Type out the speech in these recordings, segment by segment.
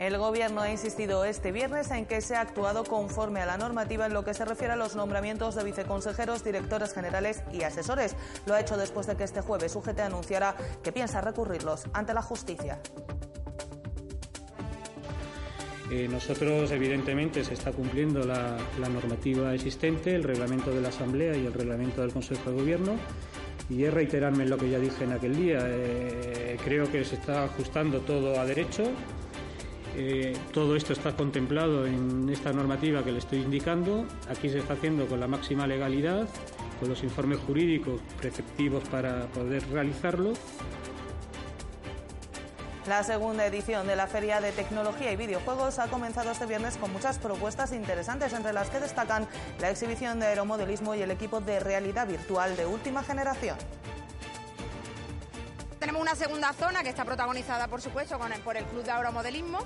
El Gobierno ha insistido este viernes en que se ha actuado conforme a la normativa en lo que se refiere a los nombramientos de viceconsejeros, directores generales y asesores. Lo ha hecho después de que este jueves UGT anunciara que piensa recurrirlos ante la justicia. Eh, nosotros, evidentemente, se está cumpliendo la, normativa existente, el reglamento de la Asamblea y el reglamento del Consejo de Gobierno. Y es reiterarme en lo que ya dije en aquel día. Eh, creo que se está ajustando todo a derecho. Eh, todo esto está contemplado en esta normativa que le estoy indicando. Aquí se está haciendo con la máxima legalidad, con los informes jurídicos preceptivos para poder realizarlo. La segunda edición de la Feria de Tecnología y Videojuegos ha comenzado este viernes con muchas propuestas interesantes, entre las que destacan la exhibición de aeromodelismo y el equipo de realidad virtual de última generación. Tenemos una segunda zona que está protagonizada, por supuesto, por el Club de Aeromodelismo.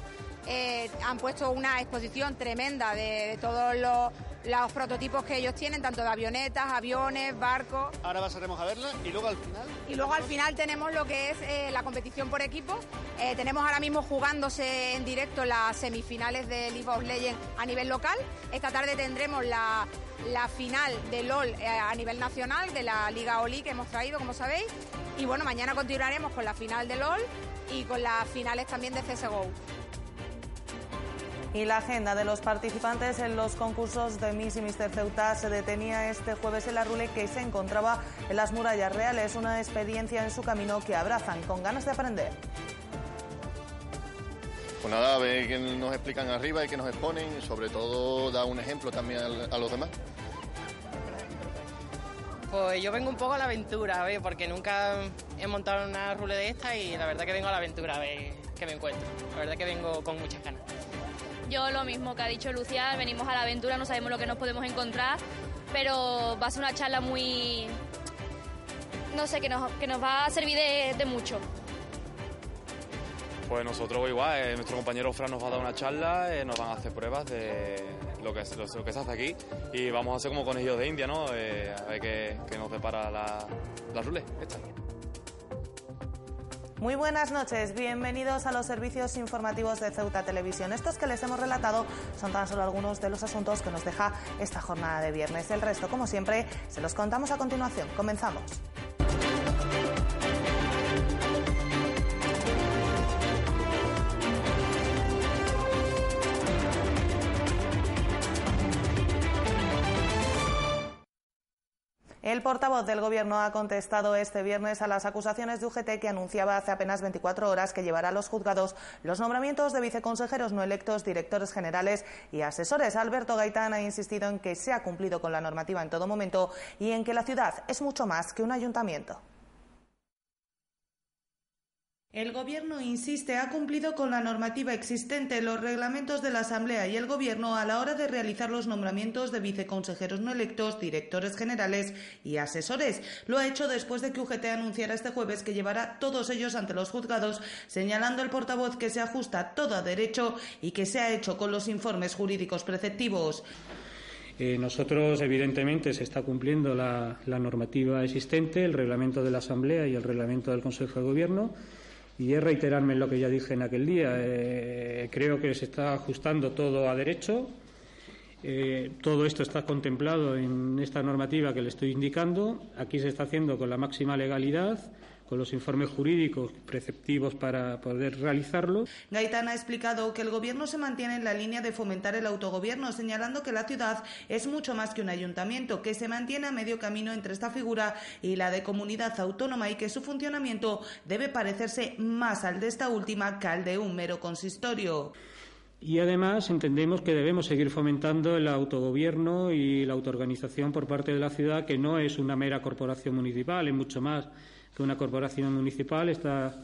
Eh, han puesto una exposición tremenda de todos los los prototipos que ellos tienen, tanto de avionetas, aviones, barcos. Ahora pasaremos a verla y luego al final. Y luego al final tenemos lo que es eh, la competición por equipo. Eh, tenemos ahora mismo jugándose en directo las semifinales de League of Legends a nivel local. Esta tarde tendremos la, final de LOL eh, a nivel nacional, de la Liga Oli que hemos traído, como sabéis. Y bueno, mañana continuaremos con la final de LOL y con las finales también de CSGO y la agenda de los participantes en los concursos de Miss y Mister Ceuta se detenía este jueves en la Rule que se encontraba en las murallas reales, una experiencia en su camino que abrazan con ganas de aprender. Pues nada, a ver qué nos explican arriba y que nos exponen, y sobre todo da un ejemplo también a los demás. Pues yo vengo un poco a la aventura, a ver, porque nunca he montado una rule de esta y la verdad que vengo a la aventura, a ver qué me encuentro. La verdad que vengo con muchas ganas. Yo lo mismo que ha dicho Lucia, venimos a la aventura, no sabemos lo que nos podemos encontrar, pero va a ser una charla muy, no sé, que nos, que nos va a servir de, mucho. Pues nosotros igual, eh, nuestro compañero Fran nos va a dar una charla, eh, nos van a hacer pruebas de lo que, lo, que se hace aquí y vamos a hacer como conejillos de India, ¿no? Eh, a ver qué, nos depara la, la rule. Muy buenas noches, bienvenidos a los servicios informativos de Ceuta Televisión. Estos que les hemos relatado son tan solo algunos de los asuntos que nos deja esta jornada de viernes. El resto, como siempre, se los contamos a continuación. Comenzamos. El portavoz del Gobierno ha contestado este viernes a las acusaciones de UGT que anunciaba hace apenas 24 horas que llevará a los juzgados los nombramientos de viceconsejeros no electos, directores generales y asesores. Alberto Gaitán ha insistido en que se ha cumplido con la normativa en todo momento y en que la ciudad es mucho más que un ayuntamiento. El Gobierno insiste, ha cumplido con la normativa existente, los reglamentos de la Asamblea y el Gobierno a la hora de realizar los nombramientos de viceconsejeros no electos, directores generales y asesores. Lo ha hecho después de que UGT anunciara este jueves que llevará todos ellos ante los juzgados, señalando el portavoz que se ajusta todo a derecho y que se ha hecho con los informes jurídicos preceptivos. Eh, nosotros, evidentemente, se está cumpliendo la normativa existente, el reglamento de la Asamblea y el reglamento del Consejo de Gobierno y es reiterarme en lo que ya dije en aquel día. Eh, creo que se está ajustando todo a derecho. Eh, todo esto está contemplado en esta normativa que le estoy indicando. Aquí se está haciendo con la máxima legalidad con los informes jurídicos preceptivos para poder realizarlo. Gaitán ha explicado que el Gobierno se mantiene en la línea de fomentar el autogobierno, señalando que la ciudad es mucho más que un ayuntamiento, que se mantiene a medio camino entre esta figura y la de comunidad autónoma y que su funcionamiento debe parecerse más al de esta última que al de un mero consistorio. Y además entendemos que debemos seguir fomentando el autogobierno y la autoorganización por parte de la ciudad, que no es una mera corporación municipal, es mucho más que una corporación municipal está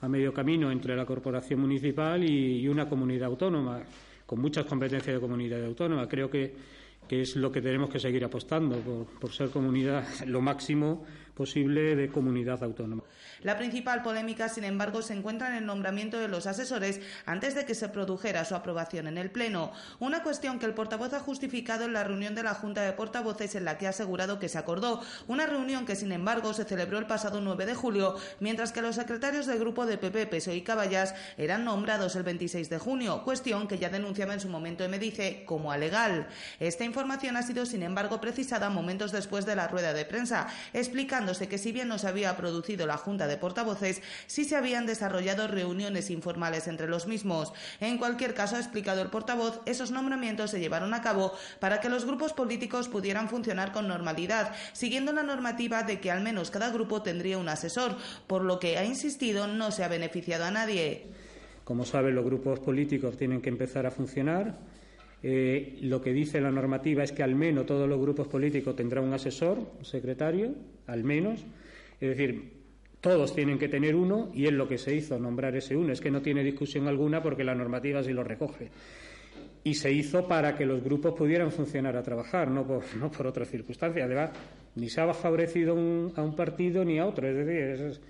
a medio camino entre la corporación municipal y, una comunidad autónoma, con muchas competencias de comunidad autónoma. Creo que, es lo que tenemos que seguir apostando, por, ser comunidad lo máximo posible de comunidad autónoma. La principal polémica, sin embargo, se encuentra en el nombramiento de los asesores antes de que se produjera su aprobación en el Pleno. Una cuestión que el portavoz ha justificado en la reunión de la Junta de Portavoces en la que ha asegurado que se acordó. Una reunión que, sin embargo, se celebró el pasado 9 de julio, mientras que los secretarios del grupo de PP, PSOE y Caballas eran nombrados el 26 de junio, cuestión que ya denunciaba en su momento Medice como alegal. Esta información ha sido, sin embargo, precisada momentos después de la rueda de prensa, explicándose que si bien no se había producido la Junta de portavoces sí se habían desarrollado reuniones informales entre los mismos. En cualquier caso, ha explicado el portavoz, esos nombramientos se llevaron a cabo para que los grupos políticos pudieran funcionar con normalidad, siguiendo la normativa de que al menos cada grupo tendría un asesor, por lo que ha insistido no se ha beneficiado a nadie. Como saben, los grupos políticos tienen que empezar a funcionar. Eh, lo que dice la normativa es que al menos todos los grupos políticos tendrán un asesor, un secretario, al menos. Es decir, todos tienen que tener uno y es lo que se hizo, nombrar ese uno. Es que no tiene discusión alguna porque la normativa sí lo recoge. Y se hizo para que los grupos pudieran funcionar a trabajar, no por, no por otras circunstancias. Además, ni se ha favorecido a un partido ni a otro. Es decir, es,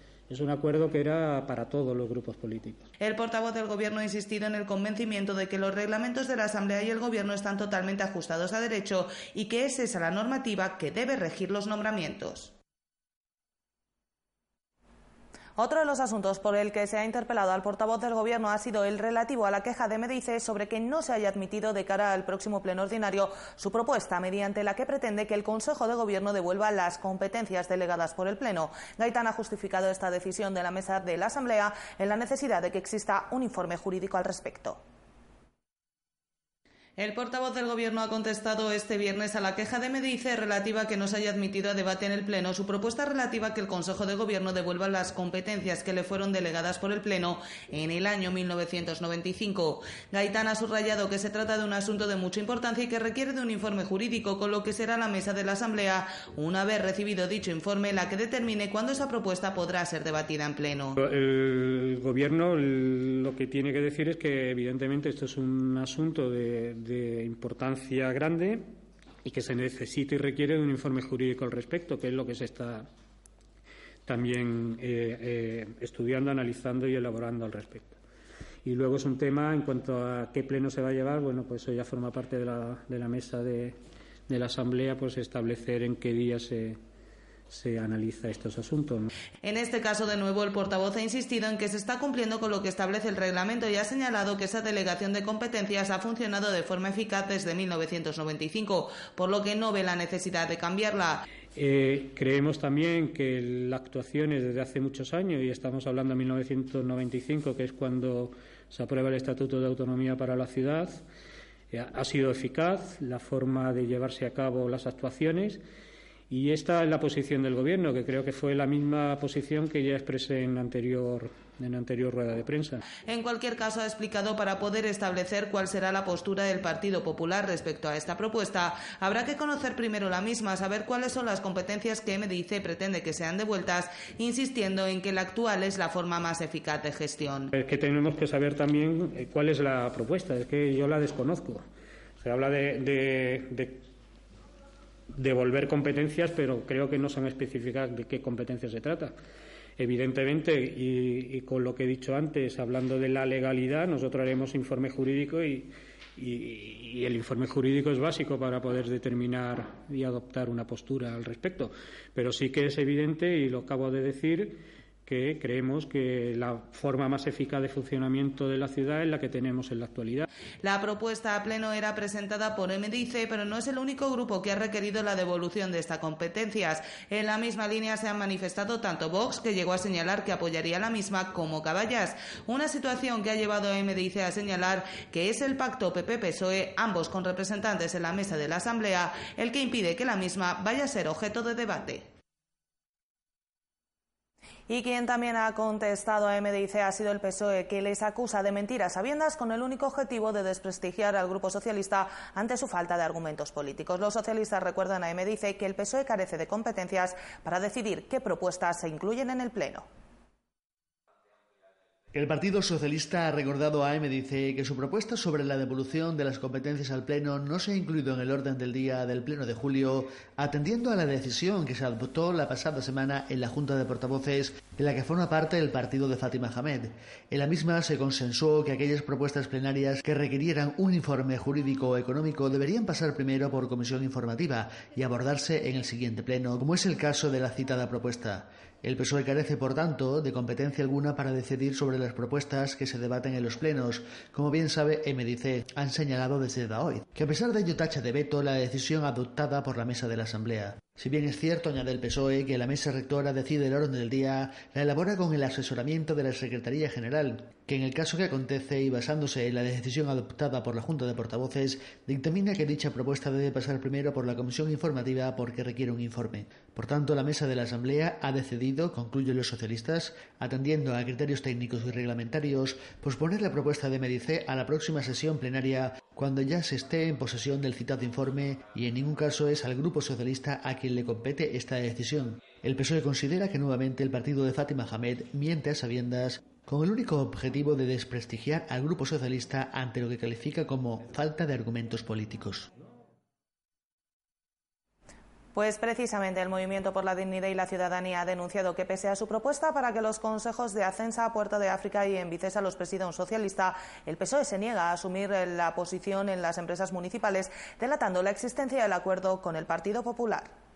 un acuerdo que era para todos los grupos políticos. El portavoz del Gobierno ha insistido en el convencimiento de que los reglamentos de la Asamblea y el Gobierno están totalmente ajustados a derecho y que es esa la normativa que debe regir los nombramientos. Otro de los asuntos por el que se ha interpelado al portavoz del Gobierno ha sido el relativo a la queja de Medice sobre que no se haya admitido de cara al próximo pleno ordinario su propuesta, mediante la que pretende que el Consejo de Gobierno devuelva las competencias delegadas por el Pleno. Gaitán ha justificado esta decisión de la mesa de la Asamblea en la necesidad de que exista un informe jurídico al respecto. El portavoz del Gobierno ha contestado este viernes a la queja de Medice relativa a que no se haya admitido a debate en el Pleno su propuesta relativa a que el Consejo de Gobierno devuelva las competencias que le fueron delegadas por el Pleno en el año 1995. Gaitán ha subrayado que se trata de un asunto de mucha importancia y que requiere de un informe jurídico, con lo que será la mesa de la Asamblea, una vez recibido dicho informe, la que determine cuándo esa propuesta podrá ser debatida en Pleno. El Gobierno lo que tiene que decir es que, evidentemente, esto es un asunto de de importancia grande y que se necesita y requiere de un informe jurídico al respecto, que es lo que se está también eh, eh, estudiando, analizando y elaborando al respecto. Y luego es un tema en cuanto a qué pleno se va a llevar, bueno, pues eso ya forma parte de la, de la mesa de, de la Asamblea, pues establecer en qué día se, se analiza estos asuntos. En este caso, de nuevo, el portavoz ha insistido en que se está cumpliendo con lo que establece el reglamento y ha señalado que esa delegación de competencias ha funcionado de forma eficaz desde 1995, por lo que no ve la necesidad de cambiarla. Eh, creemos también que la actuación es desde hace muchos años, y estamos hablando de 1995, que es cuando se aprueba el Estatuto de Autonomía para la Ciudad, eh, ha sido eficaz la forma de llevarse a cabo las actuaciones y esta es la posición del Gobierno, que creo que fue la misma posición que ya expresé en la anterior, en anterior rueda de prensa. En cualquier caso, ha explicado para poder establecer cuál será la postura del Partido Popular respecto a esta propuesta, habrá que conocer primero la misma, saber cuáles son las competencias que MDIC pretende que sean devueltas, insistiendo en que la actual es la forma más eficaz de gestión. Es que tenemos que saber también eh, cuál es la propuesta, es que yo la desconozco. Se habla de, de devolver competencias, pero creo que no se han especificado de qué competencias se trata. Evidentemente, y, con lo que he dicho antes, hablando de la legalidad, nosotros haremos informe jurídico y, y, el informe jurídico es básico para poder determinar y adoptar una postura al respecto. Pero sí que es evidente, y lo acabo de decir, que creemos que la forma más eficaz de funcionamiento de la ciudad es la que tenemos en la actualidad. La propuesta a pleno era presentada por MDIC, pero no es el único grupo que ha requerido la devolución de estas competencias. En la misma línea se han manifestado tanto Vox, que llegó a señalar que apoyaría la misma, como Caballas. Una situación que ha llevado a MDIC a señalar que es el pacto PP-PSOE, ambos con representantes en la mesa de la Asamblea, el que impide que la misma vaya a ser objeto de debate. Y quien también ha contestado a MDIC ha sido el PSOE, que les acusa de mentiras sabiendas con el único objetivo de desprestigiar al Grupo Socialista ante su falta de argumentos políticos. Los socialistas recuerdan a MDIC que el PSOE carece de competencias para decidir qué propuestas se incluyen en el Pleno. El Partido Socialista ha recordado a MDC que su propuesta sobre la devolución de las competencias al Pleno no se ha incluido en el orden del día del Pleno de julio, atendiendo a la decisión que se adoptó la pasada semana en la Junta de Portavoces, de la que forma parte el partido de Fátima Hamed. En la misma se consensuó que aquellas propuestas plenarias que requirieran un informe jurídico o económico deberían pasar primero por comisión informativa y abordarse en el siguiente Pleno, como es el caso de la citada propuesta. El PSOE carece, por tanto, de competencia alguna para decidir sobre las propuestas que se debaten en los plenos. Como bien sabe, MDC han señalado desde hoy que a pesar de ello tacha de veto la decisión adoptada por la mesa de la Asamblea. Si bien es cierto, añade el PSOE, que la mesa rectora decide el orden del día, la elabora con el asesoramiento de la Secretaría General, que en el caso que acontece y basándose en la decisión adoptada por la Junta de Portavoces, dictamina que dicha propuesta debe pasar primero por la Comisión Informativa porque requiere un informe. Por tanto, la mesa de la Asamblea ha decidido, concluyen los socialistas, atendiendo a criterios técnicos y reglamentarios, posponer la propuesta de Medice a la próxima sesión plenaria cuando ya se esté en posesión del citado informe y en ningún caso es al Grupo Socialista a quien le compete esta decisión. El PSOE considera que nuevamente el partido de Fátima Hamed miente a sabiendas con el único objetivo de desprestigiar al Grupo Socialista ante lo que califica como falta de argumentos políticos. Pues precisamente el Movimiento por la Dignidad y la Ciudadanía ha denunciado que pese a su propuesta para que los consejos de Ascensa, Puerto de África y en Vicesa los presida un socialista, el PSOE se niega a asumir la posición en las empresas municipales, delatando la existencia del acuerdo con el Partido Popular.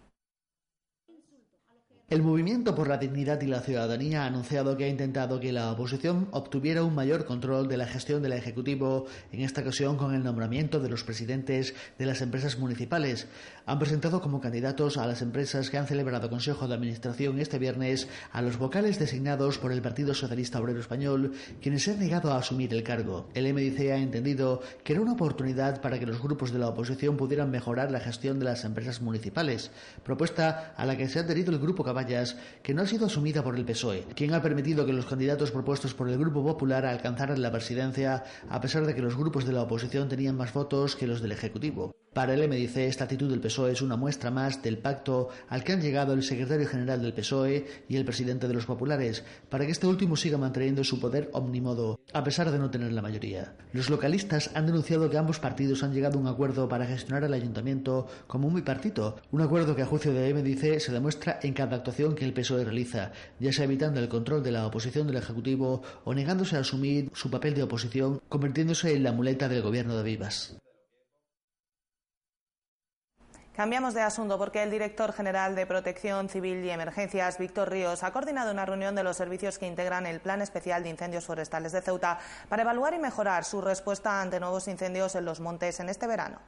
El Movimiento por la Dignidad y la Ciudadanía ha anunciado que ha intentado que la oposición obtuviera un mayor control de la gestión del Ejecutivo, en esta ocasión con el nombramiento de los presidentes de las empresas municipales. Han presentado como candidatos a las empresas que han celebrado Consejo de Administración este viernes a los vocales designados por el Partido Socialista Obrero Español, quienes se han negado a asumir el cargo. El MDC ha entendido que era una oportunidad para que los grupos de la oposición pudieran mejorar la gestión de las empresas municipales, propuesta a la que se ha adherido el Grupo Caballo que no ha sido asumida por el PSOE, quien ha permitido que los candidatos propuestos por el Grupo Popular alcanzaran la presidencia a pesar de que los grupos de la oposición tenían más votos que los del Ejecutivo. Para el MDC, esta actitud del PSOE es una muestra más del pacto al que han llegado el secretario general del PSOE y el presidente de los populares, para que este último siga manteniendo su poder omnimodo, a pesar de no tener la mayoría. Los localistas han denunciado que ambos partidos han llegado a un acuerdo para gestionar el ayuntamiento como un bipartito, un acuerdo que a juicio de MDC se demuestra en cada actuación que el PSOE realiza, ya sea evitando el control de la oposición del Ejecutivo o negándose a asumir su papel de oposición, convirtiéndose en la muleta del gobierno de Vivas. Cambiamos de asunto porque el director general de Protección Civil y Emergencias, Víctor Ríos, ha coordinado una reunión de los servicios que integran el Plan Especial de Incendios Forestales de Ceuta para evaluar y mejorar su respuesta ante nuevos incendios en los montes en este verano.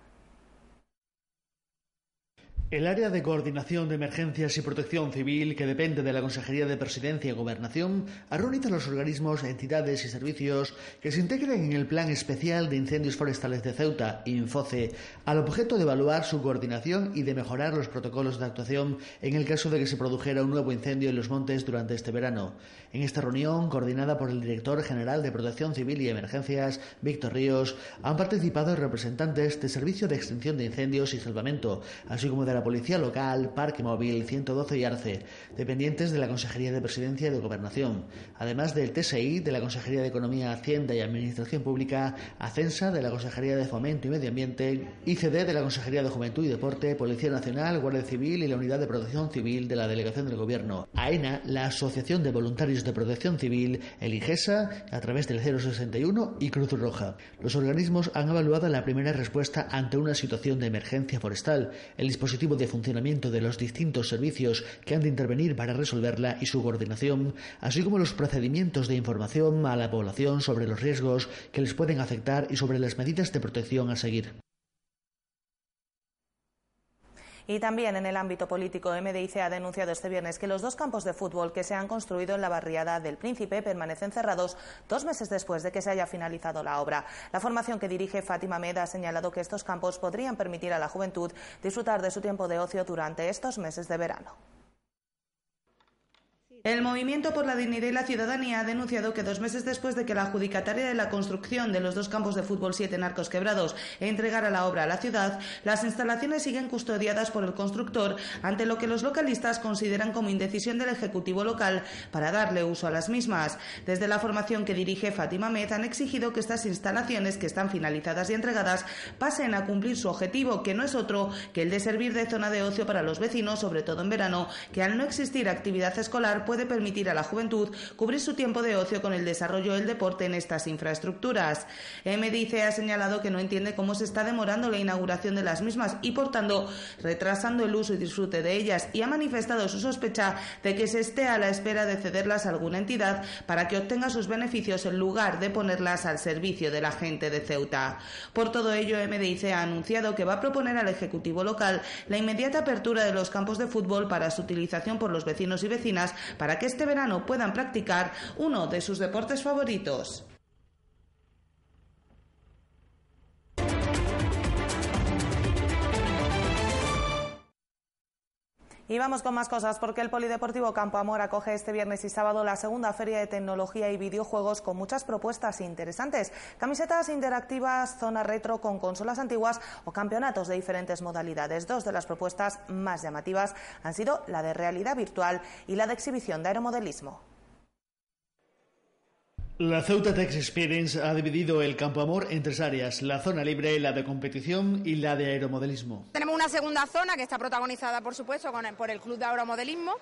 El área de coordinación de emergencias y protección civil, que depende de la Consejería de Presidencia y Gobernación, ha reunido a los organismos, entidades y servicios que se integren en el Plan Especial de Incendios Forestales de Ceuta, INFOCE, al objeto de evaluar su coordinación y de mejorar los protocolos de actuación en el caso de que se produjera un nuevo incendio en los montes durante este verano. En esta reunión, coordinada por el director general de Protección Civil y Emergencias, Víctor Ríos, han participado representantes del Servicio de Extinción de Incendios y Salvamento, así como de la Policía Local, Parque Móvil 112 y Arce, dependientes de la Consejería de Presidencia y de Gobernación, además del TSI de la Consejería de Economía, Hacienda y Administración Pública, ACENSA de la Consejería de Fomento y Medio Ambiente, ICD de la Consejería de Juventud y Deporte, Policía Nacional, Guardia Civil y la Unidad de Protección Civil de la Delegación del Gobierno, AENA, la Asociación de Voluntarios de Protección Civil, el IGESA, a través del 061 y Cruz Roja. Los organismos han evaluado la primera respuesta ante una situación de emergencia forestal, el dispositivo de funcionamiento de los distintos servicios que han de intervenir para resolverla y su coordinación, así como los procedimientos de información a la población sobre los riesgos que les pueden afectar y sobre las medidas de protección a seguir. Y también en el ámbito político, MDIC ha denunciado este viernes que los dos campos de fútbol que se han construido en la barriada del Príncipe permanecen cerrados dos meses después de que se haya finalizado la obra. La formación que dirige Fátima Med ha señalado que estos campos podrían permitir a la juventud disfrutar de su tiempo de ocio durante estos meses de verano. El Movimiento por la Dignidad y la Ciudadanía ha denunciado que dos meses después de que la adjudicataria de la construcción de los dos campos de fútbol 7 en Arcos Quebrados entregara la obra a la ciudad, las instalaciones siguen custodiadas por el constructor ante lo que los localistas consideran como indecisión del Ejecutivo local para darle uso a las mismas. Desde la formación que dirige Fátima Med han exigido que estas instalaciones, que están finalizadas y entregadas, pasen a cumplir su objetivo, que no es otro que el de servir de zona de ocio para los vecinos, sobre todo en verano, que al no existir actividad escolar permitir a la juventud cubrir su tiempo de ocio con el desarrollo del deporte en estas infraestructuras. MDIC ha señalado que no entiende cómo se está demorando la inauguración de las mismas y, por tanto, retrasando el uso y disfrute de ellas y ha manifestado su sospecha de que se esté a la espera de cederlas a alguna entidad para que obtenga sus beneficios en lugar de ponerlas al servicio de la gente de Ceuta. Por todo ello, MDIC ha anunciado que va a proponer al Ejecutivo local la inmediata apertura de los campos de fútbol para su utilización por los vecinos y vecinas para que este verano puedan practicar uno de sus deportes favoritos. Y vamos con más cosas, porque el Polideportivo Campo Amor acoge este viernes y sábado la segunda feria de tecnología y videojuegos con muchas propuestas interesantes. Camisetas interactivas, zona retro con consolas antiguas o campeonatos de diferentes modalidades. Dos de las propuestas más llamativas han sido la de realidad virtual y la de exhibición de aeromodelismo. La Ceuta Tech Experience ha dividido el Campo Amor en tres áreas, la zona libre, la de competición y la de aeromodelismo. Tenemos una segunda zona que está protagonizada, por supuesto, por el Club de Aeromodelismo.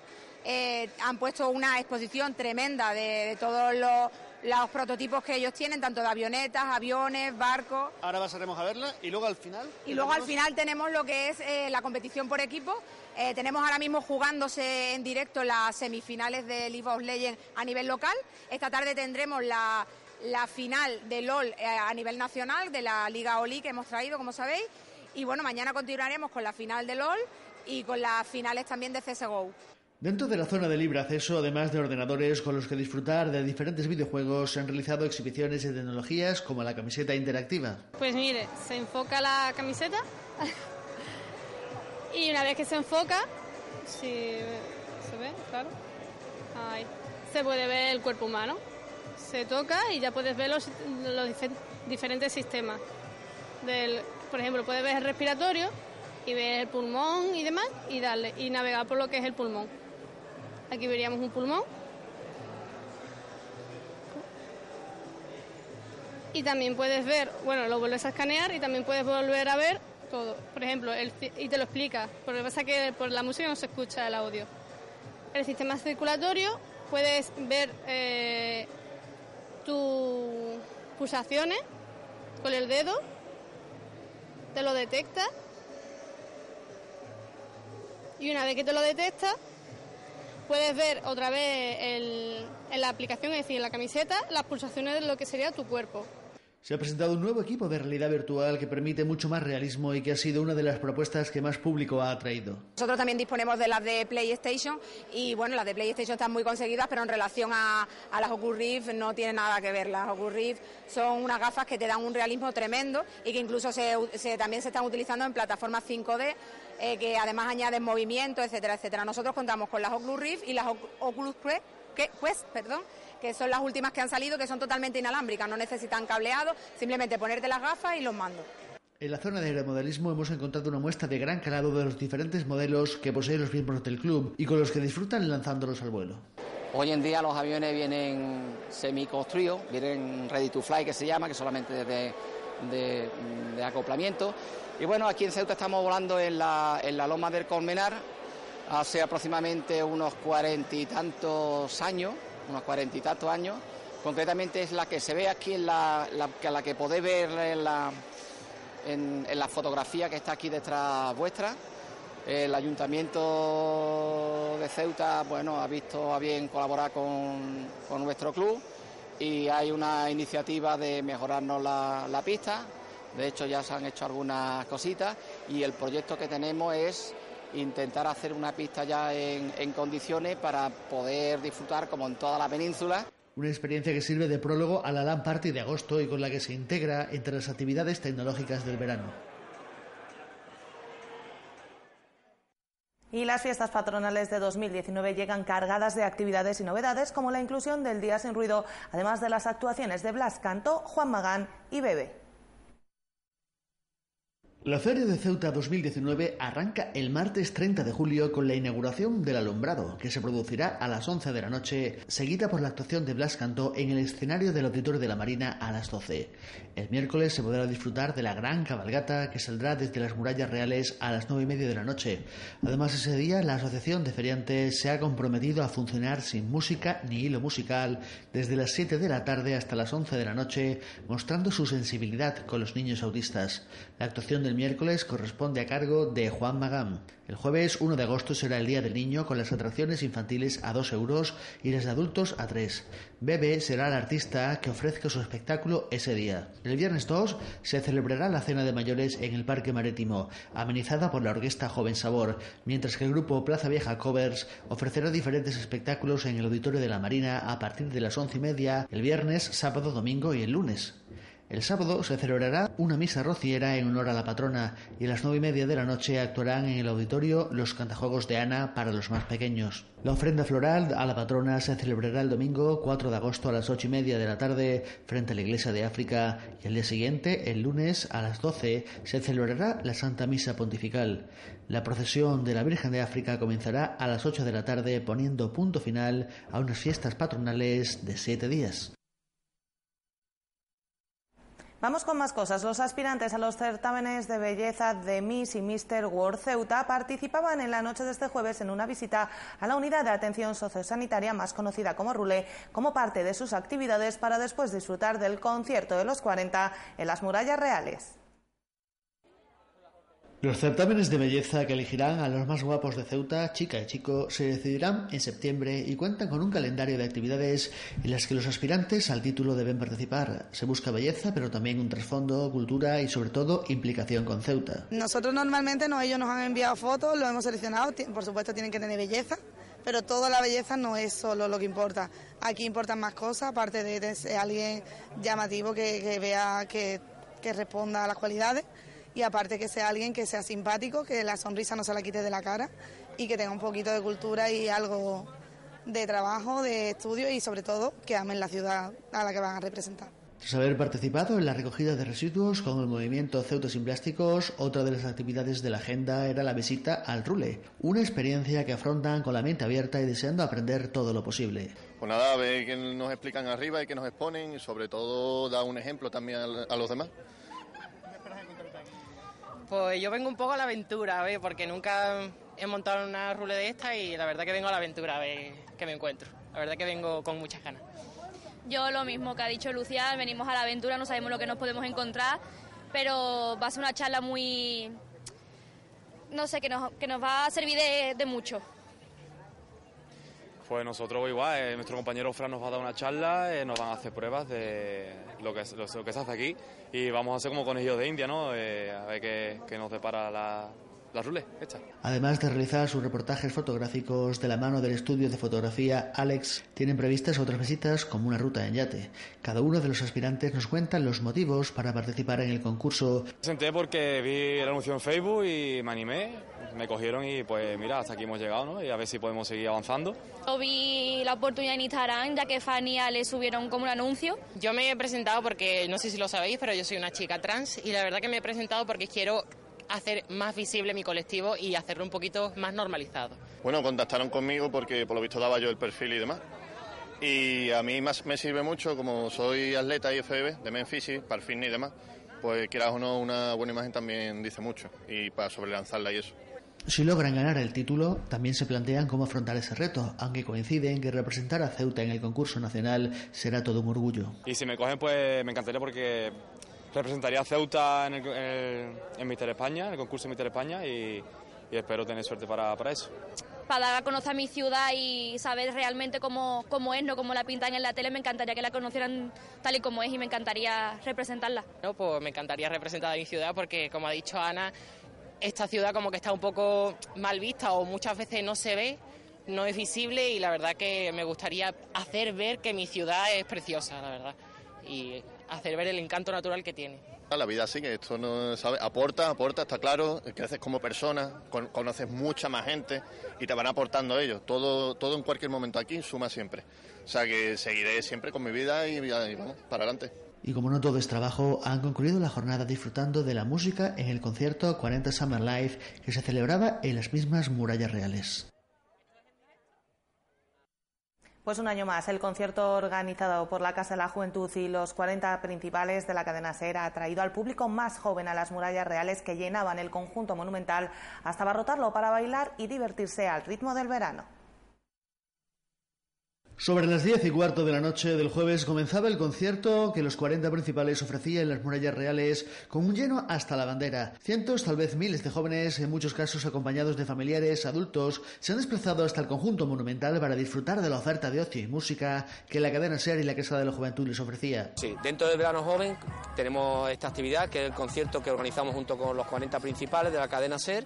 Eh, han puesto una exposición tremenda de, todos los, prototipos que ellos tienen, tanto de avionetas, aviones, barcos. Ahora pasaremos a verla y luego al final. Y luego al final tenemos lo que es eh, la competición por equipo. Eh, tenemos ahora mismo jugándose en directo las semifinales de League of Legends a nivel local. Esta tarde tendremos la, final de LOL a nivel nacional, de la Liga OLI que hemos traído, como sabéis. Y bueno, mañana continuaremos con la final de LOL y con las finales también de CSGO. Dentro de la zona de libre acceso, además de ordenadores con los que disfrutar de diferentes videojuegos, se han realizado exhibiciones de tecnologías como la camiseta interactiva. Pues mire, se enfoca la camiseta y una vez que se enfoca, si se ve, claro, ahí, se puede ver el cuerpo humano. Se toca y ya puedes ver los, diferentes sistemas. Por ejemplo, puedes ver el respiratorio y ver el pulmón y demás y darle y navegar por lo que es el pulmón. Aquí veríamos un pulmón. Y también puedes ver, bueno, lo vuelves a escanear y también puedes volver a ver todo. Por ejemplo, y te lo explica, porque pasa que por la música no se escucha el audio. El sistema circulatorio, puedes ver eh, tus pulsaciones con el dedo, te lo detecta y una vez que te lo detecta, puedes ver otra vez en la aplicación, es decir, en la camiseta, las pulsaciones de lo que sería tu cuerpo. Se ha presentado un nuevo equipo de realidad virtual que permite mucho más realismo y que ha sido una de las propuestas que más público ha atraído. Nosotros también disponemos de las de PlayStation y bueno, las de PlayStation están muy conseguidas, pero en relación a, las Oculus Rift no tiene nada que ver. Las Oculus Rift son unas gafas que te dan un realismo tremendo y que incluso se, también se están utilizando en plataformas 5D eh, que además añaden movimiento, etcétera, etcétera. Nosotros contamos con las Oculus Rift y las Oculus Quest, perdón, que son las últimas que han salido, que son totalmente inalámbricas, no necesitan cableado, simplemente ponerte las gafas y los mandos. En la zona de aeromodelismo hemos encontrado una muestra de gran calado de los diferentes modelos que poseen los miembros del club y con los que disfrutan lanzándolos al vuelo. Hoy en día los aviones vienen semi-construidos, vienen ready to fly, que se llama, que solamente de, de, acoplamiento. Y bueno, aquí en Ceuta estamos volando en la, en la Loma del Colmenar hace aproximadamente unos cuarenta y tantos años unos cuarenta y tantos años. Concretamente es la que se ve aquí, en la, la, que podéis ver en la, en, la fotografía que está aquí detrás vuestra. El Ayuntamiento de Ceuta bueno, ha visto a bien colaborar con, con nuestro club y hay una iniciativa de mejorarnos la, la, pista. De hecho, ya se han hecho algunas cositas y el proyecto que tenemos es intentar hacer una pista ya en, condiciones para poder disfrutar como en toda la península. Una experiencia que sirve de prólogo a la LAN Party de agosto y con la que se integra entre las actividades tecnológicas del verano. Y las fiestas patronales de 2019 llegan cargadas de actividades y novedades como la inclusión del Día sin Ruido, además de las actuaciones de Blas Canto, Juan Magán y Bebe. La Feria de Ceuta 2019 arranca el martes 30 de julio con la inauguración del alumbrado, que se producirá a las 11 de la noche, seguida por la actuación de Blas Cantó en el escenario del Auditorio de la Marina a las 12. El miércoles se podrá disfrutar de la gran cabalgata que saldrá desde las murallas reales a las 9 y media de la noche. Además, ese día la Asociación de Feriantes se ha comprometido a funcionar sin música ni hilo musical desde las 7 de la tarde hasta las 11 de la noche, mostrando su sensibilidad con los niños autistas. La actuación del miércoles corresponde a cargo de Juan Magán. El jueves 1 de agosto será el Día del Niño con las atracciones infantiles a 2 euros y las de adultos a 3. Bebe será el artista que ofrezca su espectáculo ese día. El viernes 2 se celebrará la cena de mayores en el Parque Marítimo, amenizada por la orquesta Joven Sabor, mientras que el grupo Plaza Vieja Covers ofrecerá diferentes espectáculos en el Auditorio de la Marina a partir de las once y media el viernes, sábado, domingo y el lunes. El sábado se celebrará una misa rociera en honor a la patrona y a las nueve y media de la noche actuarán en el auditorio los cantajuegos de Ana para los más pequeños. La ofrenda floral a la patrona se celebrará el domingo 4 de agosto a las ocho y media de la tarde frente a la iglesia de África y el día siguiente, el lunes a las doce, se celebrará la Santa Misa Pontifical. La procesión de la Virgen de África comenzará a las ocho de la tarde poniendo punto final a unas fiestas patronales de siete días. Vamos con más cosas. Los aspirantes a los certámenes de belleza de Miss y Mr. World Ceuta participaban en la noche de este jueves en una visita a la unidad de atención sociosanitaria más conocida como RULE como parte de sus actividades para después disfrutar del concierto de los 40 en las murallas reales. Los certámenes de belleza que elegirán a los más guapos de Ceuta, chica y chico, se decidirán en septiembre y cuentan con un calendario de actividades en las que los aspirantes al título deben participar. Se busca belleza, pero también un trasfondo, cultura y sobre todo implicación con Ceuta. Nosotros normalmente no, ellos nos han enviado fotos, lo hemos seleccionado, por supuesto tienen que tener belleza, pero toda la belleza no es solo lo que importa. Aquí importan más cosas, aparte de, ser alguien llamativo que, vea que responda a las cualidades y aparte que sea alguien que sea simpático, que la sonrisa no se la quite de la cara y que tenga un poquito de cultura y algo de trabajo, de estudio y sobre todo que amen la ciudad a la que van a representar. Tras haber participado en la recogida de residuos con el movimiento Ceuta sin Plásticos, otra de las actividades de la agenda era la visita al Rule, una experiencia que afrontan con la mente abierta y deseando aprender todo lo posible. Pues nada, a ver que nos explican arriba y que nos exponen y sobre todo da un ejemplo también a los demás. Pues yo vengo un poco a la aventura, a porque nunca he montado una rule de esta y la verdad que vengo a la aventura a ver qué me encuentro. La verdad que vengo con muchas ganas. Yo lo mismo que ha dicho Lucía, venimos a la aventura, no sabemos lo que nos podemos encontrar, pero va a ser una charla muy, no sé, que nos, que nos va a servir de mucho. Pues nosotros igual, eh, nuestro compañero Fran nos va a dar una charla, eh, nos van a hacer pruebas de lo que, lo, que se hace aquí y vamos a hacer como conejillos de India, ¿no? Eh, a ver qué, nos depara la, la rule Además de realizar sus reportajes fotográficos de la mano del estudio de fotografía Alex, tienen previstas otras visitas como una ruta en yate. Cada uno de los aspirantes nos cuenta los motivos para participar en el concurso. Me senté porque vi el anuncio en Facebook y me animé me cogieron y pues mira, hasta aquí hemos llegado, ¿no? Y a ver si podemos seguir avanzando. Yo vi la oportunidad en Instagram, ya que Fania le subieron como un anuncio. Yo me he presentado porque, no sé si lo sabéis, pero yo soy una chica trans y la verdad que me he presentado porque quiero hacer más visible mi colectivo y hacerlo un poquito más normalizado. Bueno, contactaron conmigo porque por lo visto daba yo el perfil y demás. Y a mí más me sirve mucho, como soy atleta y FBB de Memphis, para el fitness y demás, pues quieras o no, una buena imagen también dice mucho y para sobrelanzarla y eso. Si logran ganar el título, también se plantean cómo afrontar ese reto, aunque coinciden que representar a Ceuta en el concurso nacional será todo un orgullo. Y si me cogen, pues me encantaría porque representaría a Ceuta en, el, en, Mister España, en el concurso de Mister España, y, espero tener suerte para, para, eso. Para dar a conocer mi ciudad y saber realmente cómo, cómo es, no como la pintan en la tele, me encantaría que la conocieran tal y como es y me encantaría representarla. No, pues me encantaría representar a mi ciudad porque, como ha dicho Ana, esta ciudad como que está un poco mal vista o muchas veces no se ve, no es visible y la verdad que me gustaría hacer ver que mi ciudad es preciosa, la verdad, y hacer ver el encanto natural que tiene. La vida sigue, esto no, ¿sabes? Aporta, aporta, está claro, creces como persona, conoces mucha más gente y te van aportando ellos. Todo, todo en cualquier momento aquí suma siempre. O sea que seguiré siempre con mi vida y, y vamos, para adelante. Y como no todo es trabajo, han concluido la jornada disfrutando de la música en el concierto 40 Summer Life que se celebraba en las mismas murallas reales. Pues un año más, el concierto organizado por la Casa de la Juventud y los 40 principales de la cadena SER ha traído al público más joven a las murallas reales que llenaban el conjunto monumental hasta abarrotarlo para bailar y divertirse al ritmo del verano. Sobre las diez y cuarto de la noche del jueves comenzaba el concierto que los 40 principales ofrecían en las murallas reales con un lleno hasta la bandera. Cientos, tal vez miles de jóvenes, en muchos casos acompañados de familiares, adultos, se han desplazado hasta el conjunto monumental para disfrutar de la oferta de ocio y música que la cadena SER y la Casa de la Juventud les ofrecía. Sí, dentro del verano joven tenemos esta actividad que es el concierto que organizamos junto con los 40 principales de la cadena SER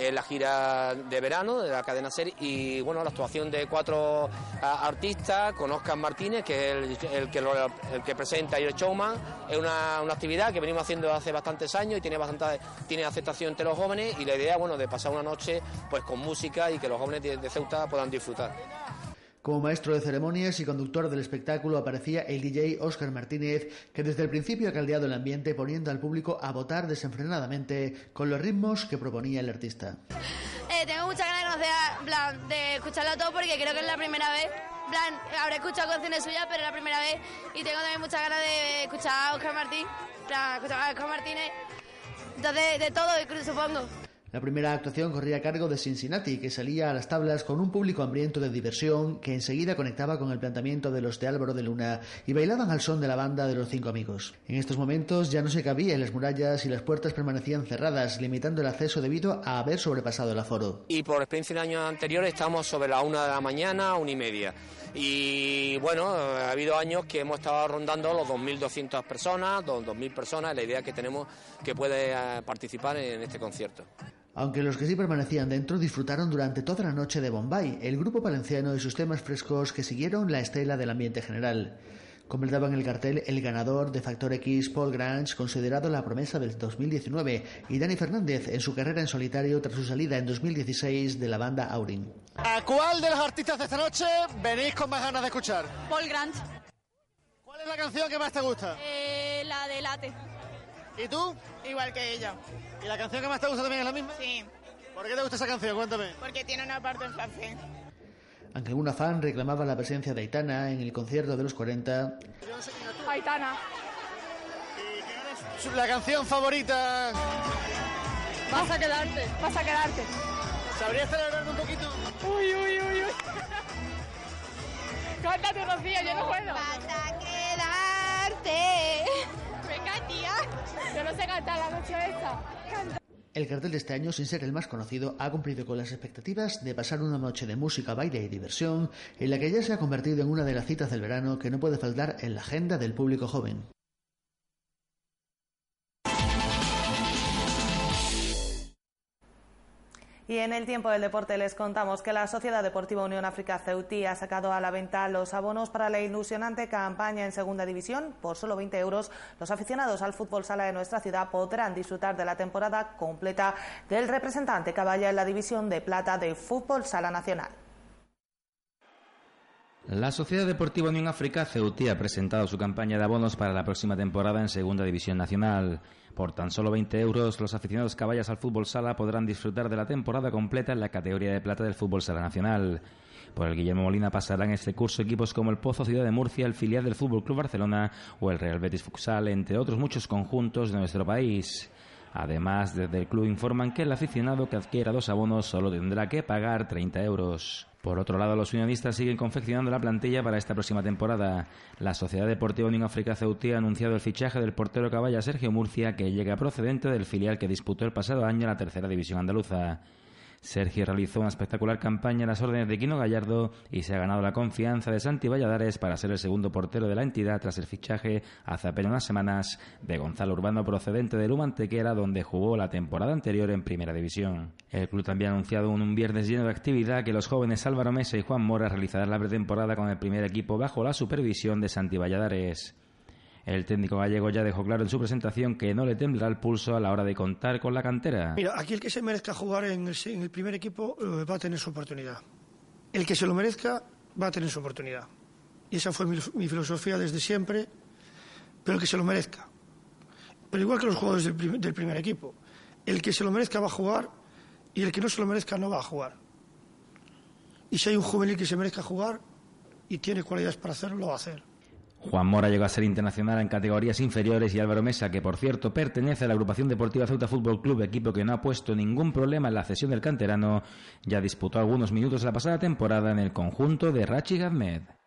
en la gira de verano de la cadena SER y bueno, la actuación de cuatro artistas con Oscar Martínez, que es el, que, presenta y el showman. Es una, una, actividad que venimos haciendo hace bastantes años y tiene bastante tiene aceptación entre los jóvenes y la idea bueno de pasar una noche pues con música y que los jóvenes de Ceuta puedan disfrutar. Como maestro de ceremonias y conductor del espectáculo aparecía el DJ Óscar Martínez, que desde el principio ha caldeado el ambiente poniendo al público a votar desenfrenadamente con los ritmos que proponía el artista. Eh, tengo muchas ganas de, conocer, de escucharlo todo porque creo que es la primera vez. Plan, habré escuchado canciones suyas, pero es la primera vez y tengo también muchas ganas de escuchar a Óscar Martín, plan, Óscar Martínez, entonces de todo, supongo. La primera actuación corría a cargo de Cincinnati, que salía a las tablas con un público hambriento de diversión que enseguida conectaba con el planteamiento de los de Álvaro de Luna y bailaban al son de la banda de los cinco amigos. En estos momentos ya no se cabía en las murallas y las puertas permanecían cerradas, limitando el acceso debido a haber sobrepasado el aforo. Y por experiencia en años anteriores estamos sobre la una de la mañana, una y media. Y bueno, ha habido años que hemos estado rondando los 2.200 personas, 2.000 personas, la idea que tenemos que puede eh, participar en este concierto. Aunque los que sí permanecían dentro disfrutaron durante toda la noche de Bombay, el grupo valenciano y sus temas frescos que siguieron la estela del ambiente general. Completaban el cartel el ganador de Factor X, Paul Grange, considerado la promesa del 2019, y Dani Fernández en su carrera en solitario tras su salida en 2016 de la banda Aurin. ¿A cuál de los artistas de esta noche venís con más ganas de escuchar? Paul Grange. ¿Cuál es la canción que más te gusta? Eh, la de Late. ¿Y tú? Igual que ella. ¿Y la canción que más te gusta también es la misma? Sí. ¿Por qué te gusta esa canción? Cuéntame. Porque tiene una parte en francés. Aunque alguna fan reclamaba la presencia de Aitana en el concierto de los 40. Aitana. La canción favorita. Vas a quedarte, vas a quedarte. ¿Sabrías celebrarme un poquito? Uy, uy, uy, uy. Cántate, Rocío, yo no puedo. Vas a quedarte. El cartel de este año, sin ser el más conocido, ha cumplido con las expectativas de pasar una noche de música, baile y diversión, en la que ya se ha convertido en una de las citas del verano que no puede faltar en la agenda del público joven. Y en el tiempo del deporte les contamos que la Sociedad Deportiva Unión África Ceutí ha sacado a la venta los abonos para la ilusionante campaña en Segunda División. Por solo 20 euros, los aficionados al fútbol sala de nuestra ciudad podrán disfrutar de la temporada completa del representante vaya en la División de Plata de Fútbol Sala Nacional. La Sociedad Deportiva Unión África Ceutí ha presentado su campaña de abonos para la próxima temporada en Segunda División Nacional. Por tan solo 20 euros, los aficionados caballas al fútbol sala podrán disfrutar de la temporada completa en la categoría de plata del fútbol sala nacional. Por el Guillermo Molina pasarán este curso equipos como el Pozo Ciudad de Murcia, el filial del Fútbol Club Barcelona o el Real Betis Futsal, entre otros muchos conjuntos de nuestro país. Además, desde el club informan que el aficionado que adquiera dos abonos solo tendrá que pagar 30 euros. Por otro lado, los unionistas siguen confeccionando la plantilla para esta próxima temporada. La Sociedad Deportiva Unión África Ceutí ha anunciado el fichaje del portero caballa Sergio Murcia, que llega procedente del filial que disputó el pasado año la tercera división andaluza. Sergio realizó una espectacular campaña en las órdenes de Quino Gallardo y se ha ganado la confianza de Santi Valladares para ser el segundo portero de la entidad tras el fichaje hace apenas unas semanas de Gonzalo Urbano procedente de Lumantequera donde jugó la temporada anterior en Primera División. El club también ha anunciado un viernes lleno de actividad que los jóvenes Álvaro Mesa y Juan Mora realizarán la pretemporada con el primer equipo bajo la supervisión de Santi Valladares. El técnico gallego ya dejó claro en su presentación que no le temblará el pulso a la hora de contar con la cantera. Mira, aquí el que se merezca jugar en el, primer equipo eh, va a tener su oportunidad. El que se lo merezca va a tener su oportunidad. Y esa fue mi, filosofía desde siempre, pero el que se lo merezca. Pero igual que los jugadores del primer equipo, el que se lo merezca va a jugar y el que no se lo merezca no va a jugar. Y si hay un juvenil que se merezca jugar y tiene cualidades para hacerlo, lo va a hacer. Juan Mora llegó a ser internacional en categorías inferiores y Álvaro Mesa, que por cierto pertenece a la agrupación deportiva Ceuta Fútbol Club, equipo que no ha puesto ningún problema en la cesión del canterano, ya disputó algunos minutos la pasada temporada en el conjunto de Rachi Gazmed.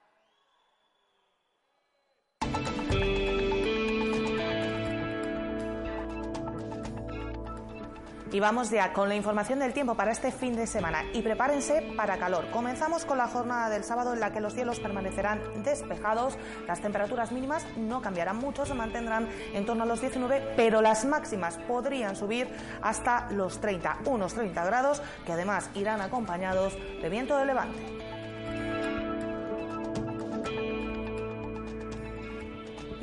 Y vamos ya con la información del tiempo para este fin de semana. Y prepárense para calor. Comenzamos con la jornada del sábado en la que los cielos permanecerán despejados. Las temperaturas mínimas no cambiarán mucho, se mantendrán en torno a los 19, pero las máximas podrían subir hasta los 30, unos 30 grados, que además irán acompañados de viento de levante.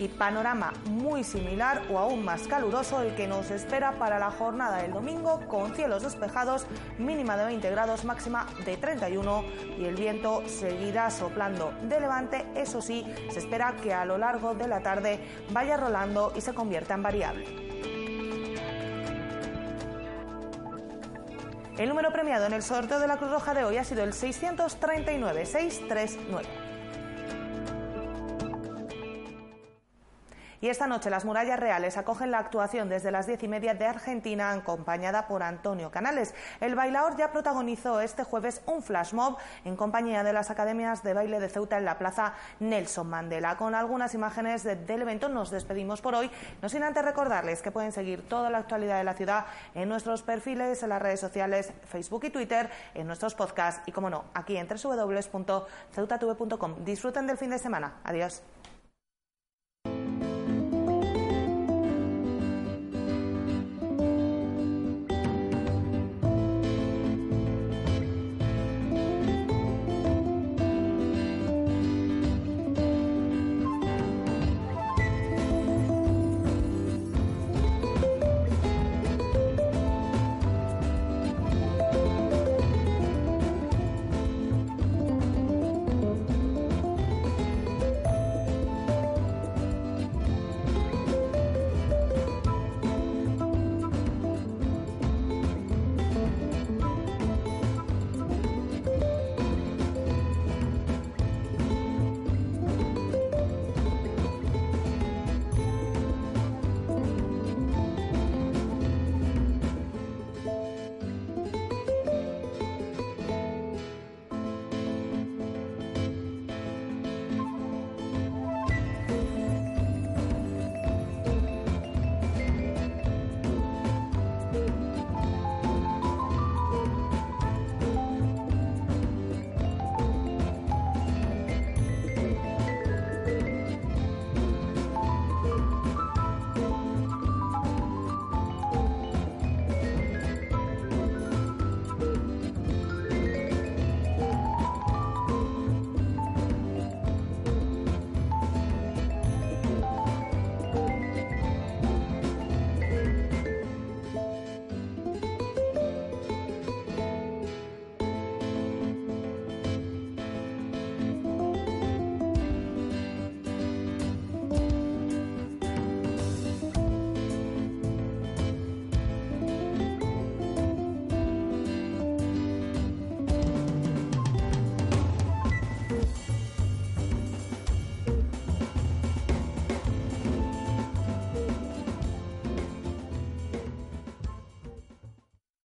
Y panorama muy similar o aún más caluroso el que nos espera para la jornada del domingo con cielos despejados, mínima de 20 grados, máxima de 31 y el viento seguirá soplando de levante. Eso sí, se espera que a lo largo de la tarde vaya rolando y se convierta en variable. El número premiado en el sorteo de la Cruz Roja de hoy ha sido el 639 Y esta noche las murallas reales acogen la actuación desde las diez y media de Argentina, acompañada por Antonio Canales. El bailador ya protagonizó este jueves un flash mob en compañía de las academias de baile de Ceuta en la plaza Nelson Mandela. Con algunas imágenes del evento nos despedimos por hoy, no sin antes recordarles que pueden seguir toda la actualidad de la ciudad en nuestros perfiles en las redes sociales, Facebook y Twitter, en nuestros podcasts y, como no, aquí en www.ceutatv.com. Disfruten del fin de semana. Adiós.